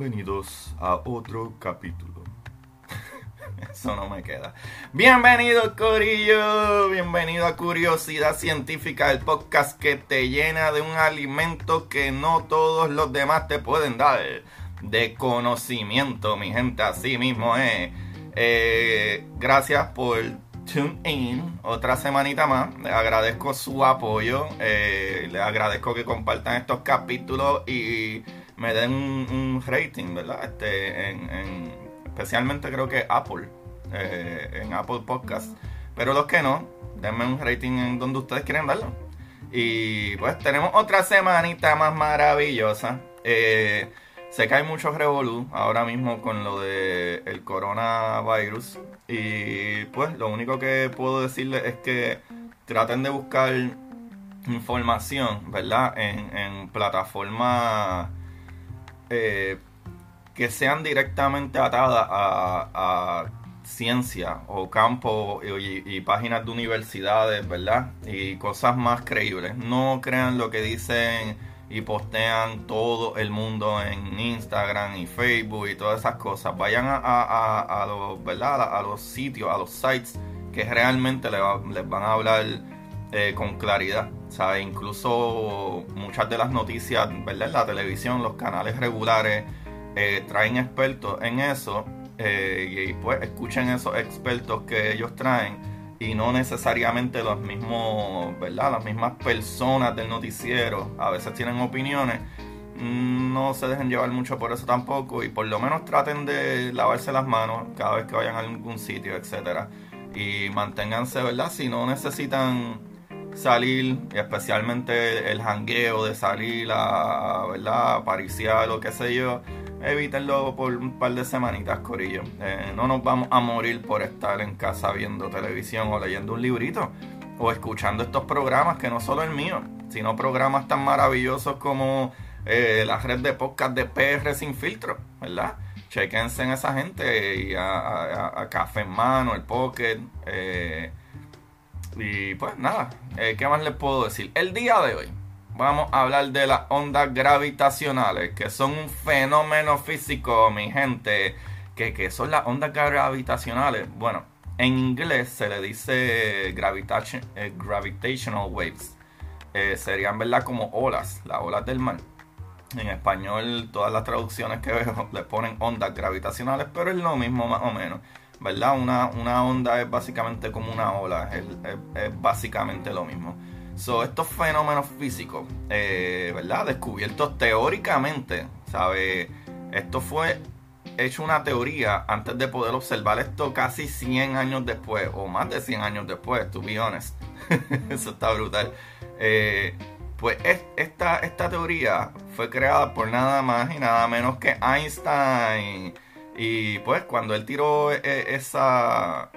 Bienvenidos a otro capítulo. Eso no me queda. Bienvenido, Corillo. Bienvenido a Curiosidad Científica, el podcast que te llena de un alimento que no todos los demás te pueden dar. De conocimiento, mi gente. Así mismo es. Eh, gracias por tune in otra semanita más. Les agradezco su apoyo. eh, les agradezco que compartan estos capítulos y me den un, rating, ¿verdad? Este, en, en- especialmente creo que Apple. eh, en Apple Podcast. Pero los que no, denme un rating en donde ustedes quieren darlo. Y pues tenemos otra semanita más maravillosa. Eh, sé que hay mucho revolú ahora mismo con lo de coronavirus. Y pues lo único que puedo decirles es que traten de buscar información, ¿verdad? En plataformas eh, que sean directamente atadas a, ciencia o campo y, páginas de universidades, ¿verdad? Y cosas más creíbles. No crean lo que dicen y postean todo el mundo en Instagram y Facebook y todas esas cosas. Vayan a, a, los, ¿verdad? A, los sitios, a los sites que realmente les van a hablar eh, con claridad. Sea, incluso muchas de las noticias, ¿verdad? La televisión, los canales regulares eh, traen expertos en eso eh, y pues escuchen esos expertos que ellos traen y no necesariamente los mismos, ¿verdad? Las mismas personas del noticiero a veces tienen opiniones. Mm, No se dejen llevar mucho por eso tampoco y por lo menos traten de lavarse las manos cada vez que vayan a algún sitio, etcétera. Y manténganse, ¿verdad? Si no necesitan salir, especialmente el jangueo de salir a, ¿verdad? Pariciar o qué sé yo, evítenlo por un par de semanitas, Corillo. Eh, no nos vamos a morir por estar en casa viendo televisión o leyendo un librito o escuchando estos programas que no solo el mío, sino programas tan maravillosos como eh, la red de podcast de PR Sin Filtro, ¿verdad? Chequense en esa gente y a Café en Mano, el Pocket. eh, y pues nada, eh, ¿qué más les puedo decir? El día de hoy vamos a hablar de las ondas gravitacionales, que son un fenómeno físico, mi gente. ¿Qué, son las ondas gravitacionales? Bueno, en inglés se le dice eh, gravitational waves. Eh, serían, ¿verdad? Como olas, las olas del mar. En español, todas las traducciones que veo le ponen ondas gravitacionales, pero es lo mismo más o menos, ¿verdad? Una, una onda es básicamente como una ola, es, es- básicamente lo mismo. So, estos fenómenos físicos, eh, ¿verdad? Descubiertos teóricamente, ¿sabe? Esto fue hecho una teoría antes de poder observar esto casi 100 años después, o más de 100 años después, to be honest. Eso está brutal. Eh, pues es- esta, esta teoría fue creada por nada más y nada menos que Einstein. Y pues cuando él tiró eh, esa,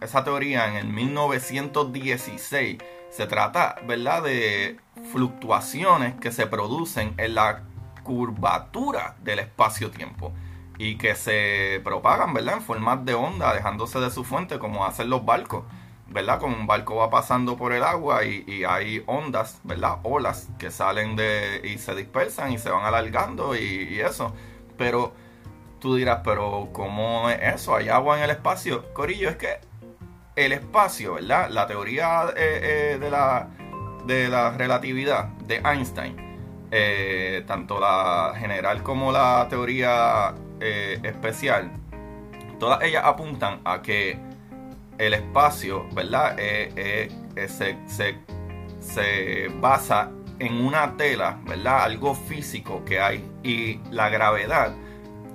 esa teoría en el 1916, se trata, ¿verdad?, de fluctuaciones que se producen en la curvatura del espacio-tiempo y que se propagan, ¿verdad?, en formas de onda, dejándose de su fuente como hacen los barcos. ¿verdad? Como un barco va pasando por el agua y, y hay ondas, ¿verdad? Olas que salen de y se dispersan y se van alargando y, y eso. Pero tú dirás, pero ¿cómo es eso? ¿Hay agua en el espacio? Corillo, es que el espacio, ¿verdad? La teoría eh, eh, de, la, de la relatividad de Einstein, eh, tanto la general como la teoría especial, todas ellas apuntan a que el espacio, ¿verdad? Eh, se, se basa en una tela, ¿verdad? Algo físico que hay. Y la gravedad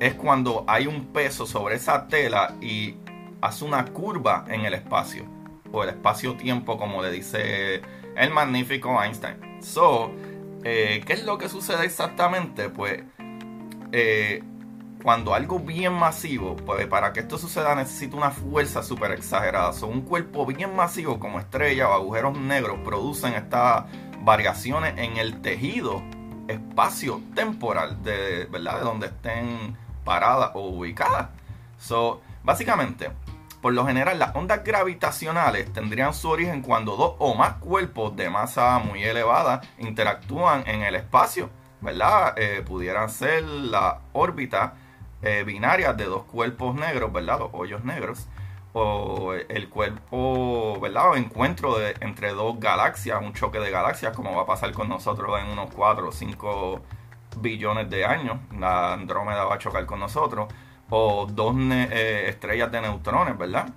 es cuando hay un peso sobre esa tela y hace una curva en el espacio. O el espacio-tiempo, como le dice el magnífico Einstein. So, eh, ¿qué es lo que sucede exactamente? Pues, eh, cuando algo bien masivo, pues para que esto suceda necesita una fuerza súper exagerada. Un cuerpo bien masivo como estrella o agujeros negros producen estas variaciones en el tejido espacio temporal de, ¿verdad? de donde estén paradas o ubicadas. So, básicamente, por lo general, las ondas gravitacionales tendrían su origen cuando dos o más cuerpos de masa muy elevada interactúan en el espacio, ¿verdad? Eh, pudieran ser la órbita eh, binaria de dos cuerpos negros, ¿verdad? Los hoyos negros o el cuerpo, ¿verdad? O encuentro de, entre dos galaxias, un choque de galaxias, como va a pasar con nosotros en unos 4 o 5 billones de años. La Andrómeda va a chocar con nosotros. O dos eh, estrellas de neutrones, ¿verdad?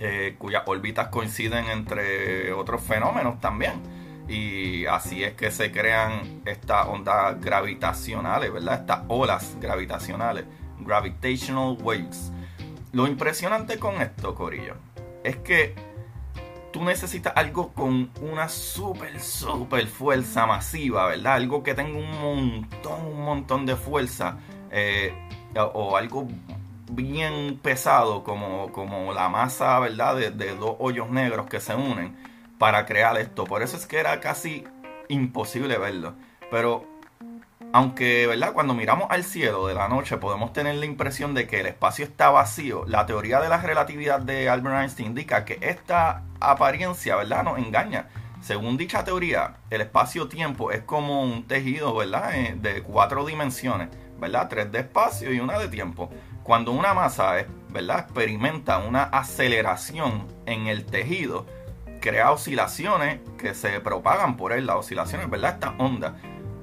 Eh, cuyas órbitas coinciden entre otros fenómenos también. Y así es que se crean estas ondas gravitacionales, ¿verdad? Estas olas gravitacionales, gravitational waves. Lo impresionante con esto, Corillo, es que tú necesitas algo con una súper, súper fuerza masiva, ¿verdad? Algo que tenga un montón, un montón de fuerza. Eh, o algo bien pesado como, como la masa, ¿verdad? De, de, dos hoyos negros que se unen para crear esto. Por eso es que era casi imposible verlo. Pero aunque, ¿verdad? Cuando miramos al cielo de la noche podemos tener la impresión de que el espacio está vacío, la teoría de la relatividad de Albert Einstein indica que esta apariencia, ¿verdad? Nos engaña. Según dicha teoría, el espacio-tiempo es como un tejido, ¿verdad? Eh, de cuatro dimensiones, ¿verdad? Tres de espacio y una de tiempo. Cuando una masa, ¿verdad? Experimenta una aceleración en el tejido, crea oscilaciones que se propagan por él, las oscilaciones, ¿verdad? Estas ondas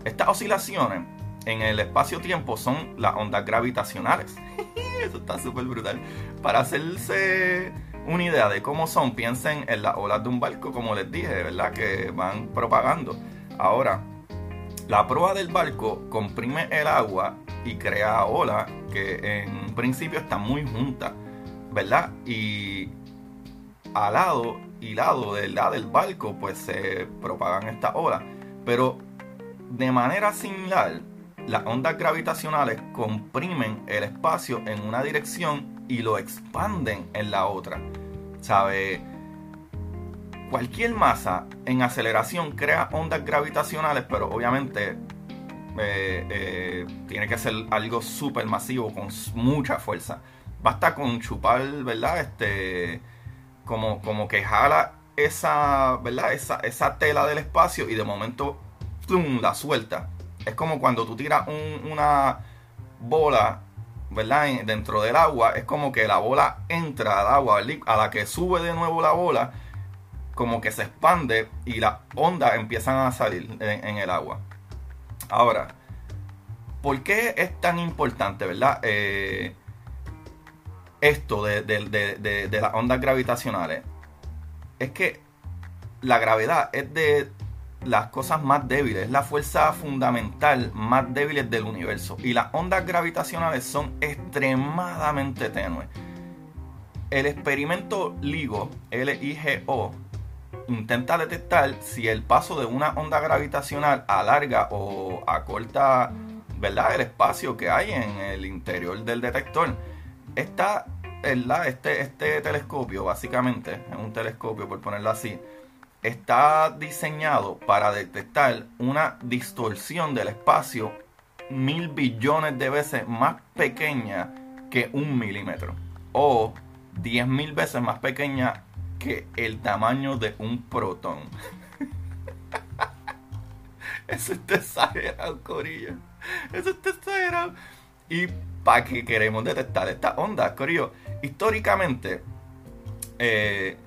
estas oscilaciones en el espacio-tiempo son las ondas gravitacionales. Eso está súper brutal. Para hacerse una idea de cómo son, piensen en las olas de un barco, como les dije, ¿verdad? Que van propagando. Ahora, la proa del barco comprime el agua y crea olas que en principio están muy juntas, ¿verdad? Y al lado y lado del del barco, pues se propagan estas olas. Pero de manera similar, las ondas gravitacionales comprimen el espacio en una dirección y lo expanden en la otra. ¿Sabe? Cualquier masa en aceleración crea ondas gravitacionales, pero obviamente eh, eh, tiene que ser algo súper masivo, con mucha fuerza. Basta con chupar, ¿verdad? Este, como, como que jala esa, ¿verdad? Esa, esa tela del espacio y de momento la suelta. Es como cuando tú tiras una bola, ¿verdad? Dentro del agua, es como que la bola entra al agua, a la que sube de nuevo la bola, como que se expande y las ondas empiezan a salir en, el agua. Ahora, ¿por qué es tan importante, verdad? Eh, esto de, de las ondas gravitacionales. Es que la gravedad es de las cosas más débiles, es la fuerza fundamental más débil del universo. Y las ondas gravitacionales son extremadamente tenues. El experimento LIGO, L-I-G-O, intenta detectar si el paso de una onda gravitacional alarga o acorta ¿verdad? el espacio que hay en el interior del detector. Esta, este, este telescopio, básicamente, es un telescopio por ponerlo así, está diseñado para detectar una distorsión del espacio mil billones de veces más pequeña que un milímetro o diez mil veces más pequeña que el tamaño de un protón. Eso está exagerado, Corillo. Eso está exagerado. ¿Y para qué queremos detectar esta onda, Corillo? Históricamente, eh,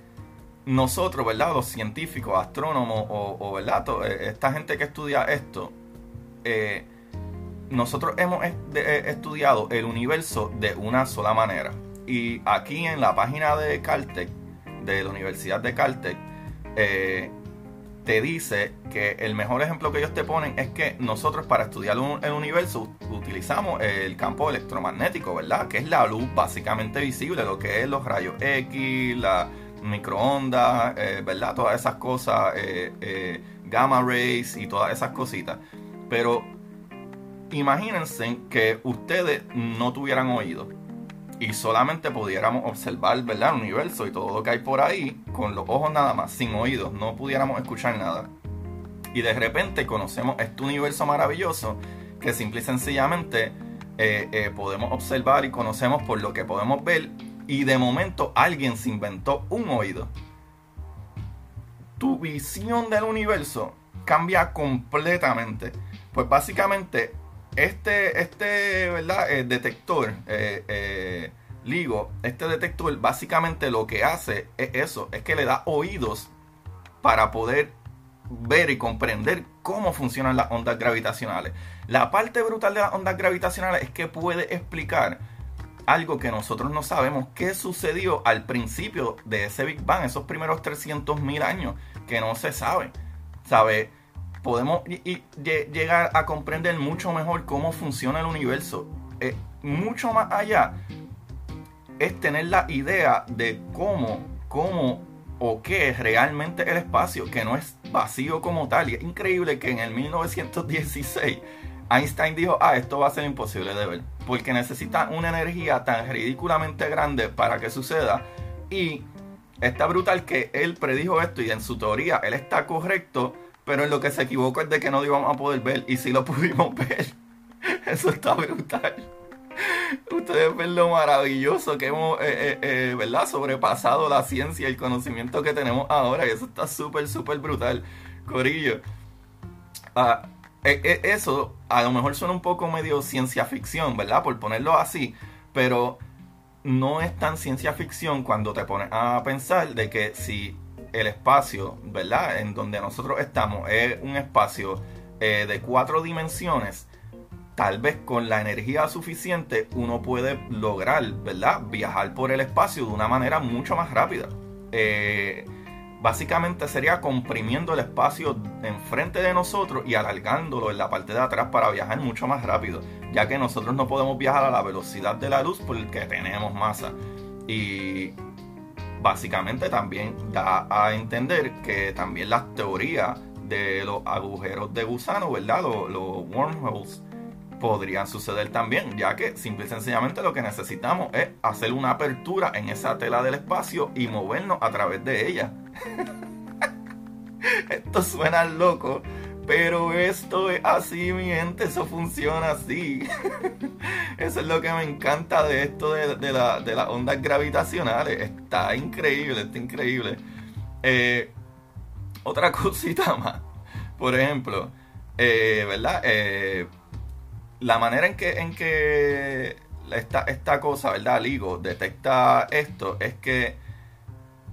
nosotros, ¿verdad? Los científicos, astrónomos o, ¿verdad? Eh, esta gente que estudia esto, eh, nosotros hemos eh, estudiado el universo de una sola manera. Y aquí en la página de Caltech, de la Universidad de Caltech, te dice que el mejor ejemplo que ellos te ponen es que nosotros para estudiar el universo utilizamos el campo electromagnético, ¿verdad? Que es la luz básicamente visible, lo que es los rayos X, la microondas, eh, ¿verdad? Todas esas cosas, eh, eh, gamma rays y todas esas cositas. Pero imagínense que ustedes no tuvieran oído y solamente pudiéramos observar ¿verdad? el universo y todo lo que hay por ahí con los ojos nada más, sin oídos, no pudiéramos escuchar nada. Y de repente conocemos este universo maravilloso que simple y sencillamente podemos observar y conocemos por lo que podemos ver y de momento alguien se inventó un oído. Tu visión del universo cambia completamente. Pues básicamente este, este ¿verdad? El detector, eh, eh, LIGO, este detector básicamente lo que hace es eso, es que le da oídos para poder ver y comprender cómo funcionan las ondas gravitacionales. La parte brutal de las ondas gravitacionales es que puede explicar algo que nosotros no sabemos, qué sucedió al principio de ese Big Bang, esos primeros 300.000 años, que no se sabe. ¿Sabe? podemos llegar a comprender mucho mejor cómo funciona el universo. Eh, mucho más allá es tener la idea de cómo, cómo o qué es realmente el espacio, que no es vacío como tal. Y es increíble que en el 1916 Einstein dijo, ah, esto va a ser imposible de ver, porque necesita una energía tan ridículamente grande para que suceda. Y está brutal que él predijo esto y en su teoría él está correcto pero en lo que se equivocó es de que no lo íbamos a poder ver. Y si lo pudimos ver. Eso está brutal. Ustedes ven lo maravilloso que hemos, eh, eh, eh, ¿verdad? Sobrepasado la ciencia y el conocimiento que tenemos ahora. Y eso está súper, súper brutal. Corillo. Ah, eso a lo mejor suena un poco medio ciencia ficción, ¿verdad? Por ponerlo así. Pero no es tan ciencia ficción cuando te pones a pensar de que si el espacio, ¿verdad? En donde nosotros estamos es un espacio eh, de cuatro dimensiones. Tal vez con la energía suficiente uno puede lograr, ¿verdad? Viajar por el espacio de una manera mucho más rápida. Eh, básicamente sería comprimiendo el espacio enfrente de nosotros y alargándolo en la parte de atrás para viajar mucho más rápido, ya que nosotros no podemos viajar a la velocidad de la luz porque tenemos masa. Y básicamente también da a entender que también las teorías de los agujeros de gusano, ¿verdad? Los, wormholes podrían suceder también, ya que simple y sencillamente lo que necesitamos es hacer una apertura en esa tela del espacio y movernos a través de ella. Esto suena loco, pero esto es así, mi gente, eso funciona así. eso es lo que me encanta de esto de, las ondas gravitacionales. Está increíble, está increíble. Eh, otra cosita más. Por ejemplo, eh, ¿verdad? Eh, la manera en que, en que esta, esta cosa, ¿verdad? LIGO detecta esto es que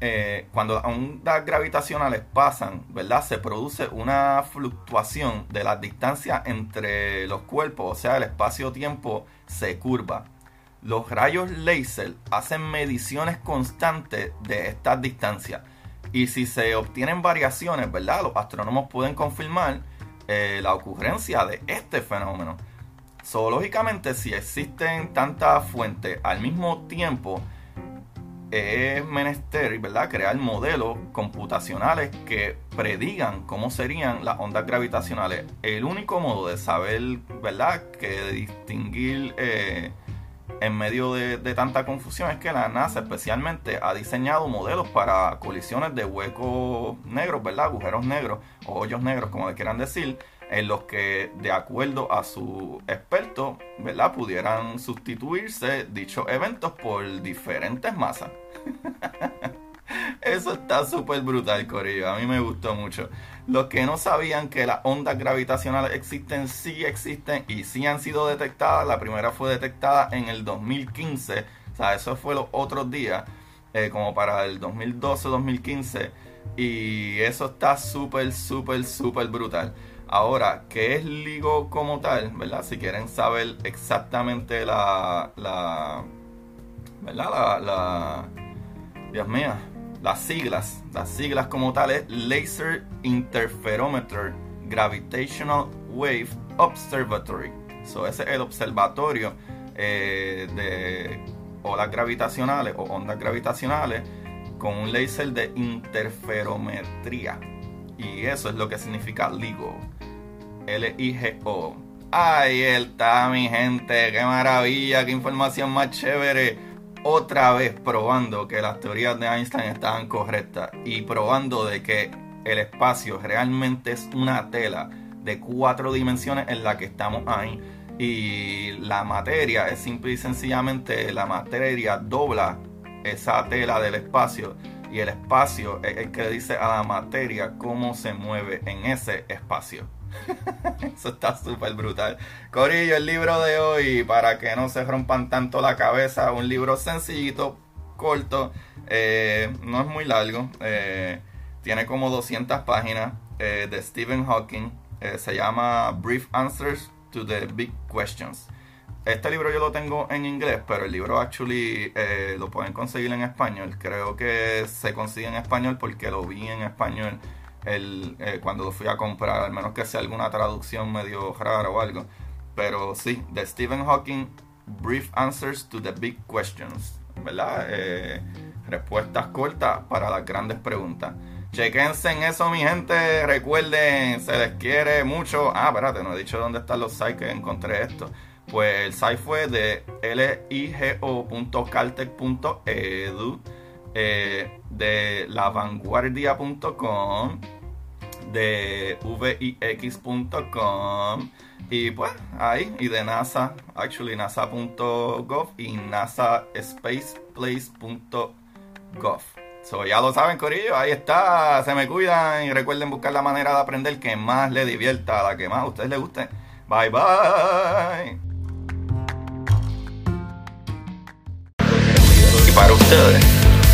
eh, cuando las ondas gravitacionales pasan, ¿verdad? Se produce una fluctuación de las distancias entre los cuerpos, o sea, el espacio-tiempo se curva. Los rayos láser hacen mediciones constantes de estas distancias. Y si se obtienen variaciones, ¿verdad? Los astrónomos pueden confirmar eh, la ocurrencia de este fenómeno. Zoológicamente, si existen tantas fuentes al mismo tiempo, es menester, ¿verdad?, crear modelos computacionales que predigan cómo serían las ondas gravitacionales. El único modo de saber, ¿verdad?, que distinguir eh, en medio de, tanta confusión es que la NASA especialmente ha diseñado modelos para colisiones de huecos negros, ¿verdad?, agujeros negros o hoyos negros, como le quieran decir, en los que, de acuerdo a su experto, ¿verdad? pudieran sustituirse dichos eventos por diferentes masas. Eso está súper brutal, Corillo. A mí me gustó mucho. Los que no sabían que las ondas gravitacionales existen, sí existen y sí han sido detectadas. La primera fue detectada en el 2015. O sea, eso fue los otros días, eh, como para el 2012-2015. Y eso está súper, súper, súper brutal. Ahora, ¿qué es LIGO como tal? ¿Verdad? Si quieren saber exactamente la, la ¿verdad? La, Dios mío, las siglas, las siglas como tales, Laser Interferometer Gravitational Wave Observatory. So, ese es el observatorio eh, de olas gravitacionales o ondas gravitacionales con un láser de interferometría. Y eso es lo que significa LIGO. L-I-G-O. Ahí está, mi gente. Qué maravilla, qué información más chévere. Otra vez probando que las teorías de Einstein estaban correctas y probando de que el espacio realmente es una tela de cuatro dimensiones en la que estamos ahí. Y la materia es simple y sencillamente la materia dobla esa tela del espacio y el espacio es el que dice a la materia cómo se mueve en ese espacio. Eso está súper brutal. Corillo, el libro de hoy, para que no se rompan tanto la cabeza, un libro sencillito, corto, eh, no es muy largo, eh, tiene como 200 páginas eh, de Stephen Hawking, se llama Brief Answers to the Big Questions. Este libro yo lo tengo en inglés, pero el libro actually lo pueden conseguir en español. Creo que se consigue en español porque lo vi en español el, eh, cuando lo fui a comprar, al menos que sea alguna traducción medio rara o algo. Pero sí, de Stephen Hawking, Brief Answers to the Big Questions, ¿verdad? Eh, respuestas cortas para las grandes preguntas. Chequense en eso, mi gente. Recuerden, se les quiere mucho. Ah, espérate, no he dicho dónde están los sites que encontré esto. Pues el site fue de ligo.caltech.edu, eh, de lavanguardia.com, de vix.com y pues ahí, y de NASA, actually nasa.gov y nasaspaceplace.gov. So, ya lo saben, Corillo, ahí está, se me cuidan y recuerden buscar la manera de aprender que más les divierta, la que más a ustedes les guste. Bye bye. para ustedes,